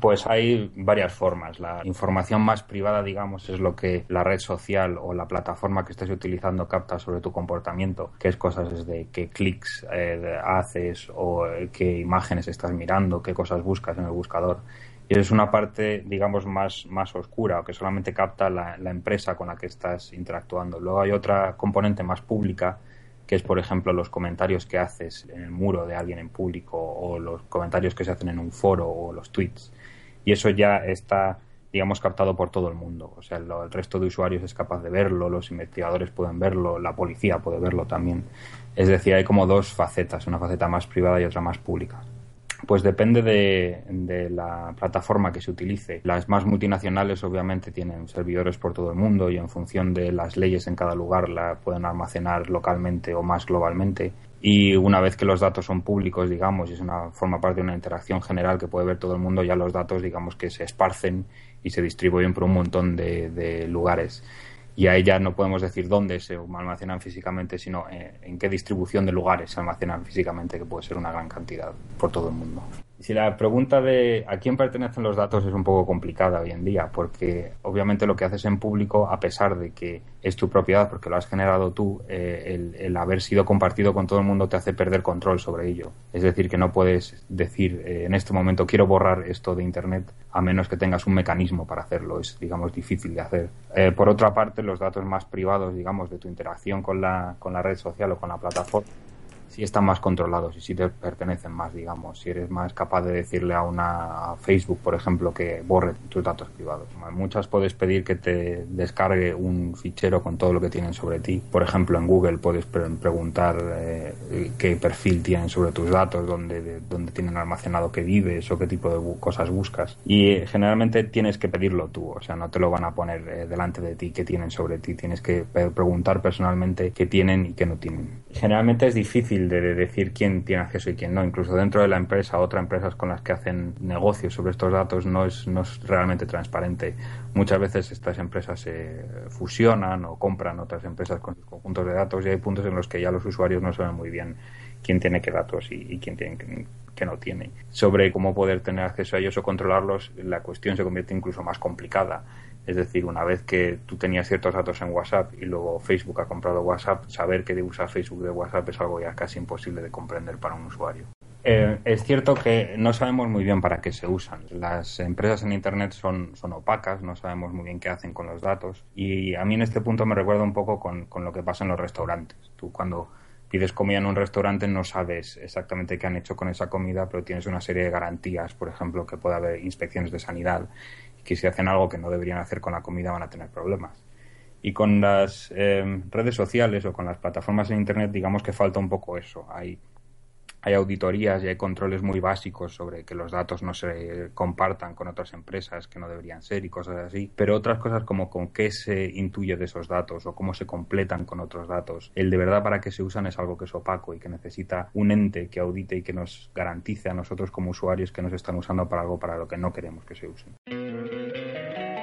Pues hay varias formas. La información más privada, digamos, es lo que la red social o la plataforma que estés utilizando capta sobre tu comportamiento, que es cosas desde qué clics eh, haces o eh, qué imágenes estás mirando, qué cosas buscas en el buscador. Y es una parte, digamos, más, más oscura, que solamente capta la, la empresa con la que estás interactuando. Luego hay otra componente más pública, que es, por ejemplo, los comentarios que haces en el muro de alguien en público o los comentarios que se hacen en un foro o los tweets y eso ya está digamos captado por todo el mundo. O sea, el resto de usuarios es capaz de verlo, los investigadores pueden verlo, la policía puede verlo también. Es decir, hay como dos facetas, una faceta más privada y otra más pública. Pues depende de, la plataforma que se utilice. Las más multinacionales obviamente tienen servidores por todo el mundo y en función de las leyes en cada lugar la pueden almacenar localmente o más globalmente y una vez que los datos son públicos, digamos, y es una forma parte de una interacción general que puede ver todo el mundo, ya los datos, digamos, que se esparcen y se distribuyen por un montón de lugares. Y ahí ya no podemos decir dónde se almacenan físicamente, sino eh, en qué distribución de lugares se almacenan físicamente, que puede ser una gran cantidad por todo el mundo. Si la pregunta de a quién pertenecen los datos es un poco complicada hoy en día, porque obviamente lo que haces en público, a pesar de que es tu propiedad, porque lo has generado tú, eh, el, haber sido compartido con todo el mundo te hace perder control sobre ello. Es decir, que no puedes decir eh, en este momento quiero borrar esto de Internet a menos que tengas un mecanismo para hacerlo. Es, digamos, difícil de hacer. Eh, por otra parte, los datos más privados, digamos, de tu interacción con la, con la red social o con la plataforma, si están más controlados y si te pertenecen más, digamos, si eres más capaz de decirle a una Facebook, por ejemplo, que borre tus datos privados. muchas puedes pedir que te descargue un fichero con todo lo que tienen sobre ti. Por ejemplo, en Google puedes preguntar eh, qué perfil tienen sobre tus datos, dónde, dónde tienen almacenado que vives o qué tipo de cosas buscas. Y eh, generalmente tienes que pedirlo tú, o sea, no te lo van a poner eh, delante de ti qué tienen sobre ti. Tienes que preguntar personalmente qué tienen y qué no tienen. Generalmente es difícil de decir quién tiene acceso y quién no. Incluso dentro de la empresa, otras empresas con las que hacen negocios sobre estos datos no es, no es realmente transparente. Muchas veces estas empresas se fusionan o compran otras empresas con sus conjuntos de datos y hay puntos en los que ya los usuarios no saben muy bien quién tiene qué datos y, quién tiene no tiene. Sobre cómo poder tener acceso a ellos o controlarlos, la cuestión se convierte incluso más complicada es decir, una vez que tú tenías ciertos datos en WhatsApp y luego Facebook ha comprado WhatsApp, saber que usa Facebook de WhatsApp es algo ya casi imposible de comprender para un usuario. Eh, es cierto que no sabemos muy bien para qué se usan. Las empresas en Internet son, son opacas, no sabemos muy bien qué hacen con los datos. Y a mí en este punto me recuerda un poco con, con lo que pasa en los restaurantes. Tú cuando pides comida en un restaurante no sabes exactamente qué han hecho con esa comida, pero tienes una serie de garantías, por ejemplo, que puede haber inspecciones de sanidad que si hacen algo que no deberían hacer con la comida van a tener problemas. Y con las eh, redes sociales o con las plataformas en Internet, digamos que falta un poco eso. Hay hay auditorías y hay controles muy básicos sobre que los datos no se compartan con otras empresas que no deberían ser y cosas así, pero otras cosas como con qué se intuye de esos datos o cómo se completan con otros datos, el de verdad para qué se usan es algo que es opaco y que necesita un ente que audite y que nos garantice a nosotros como usuarios que nos están usando para algo para lo que no queremos que se usen.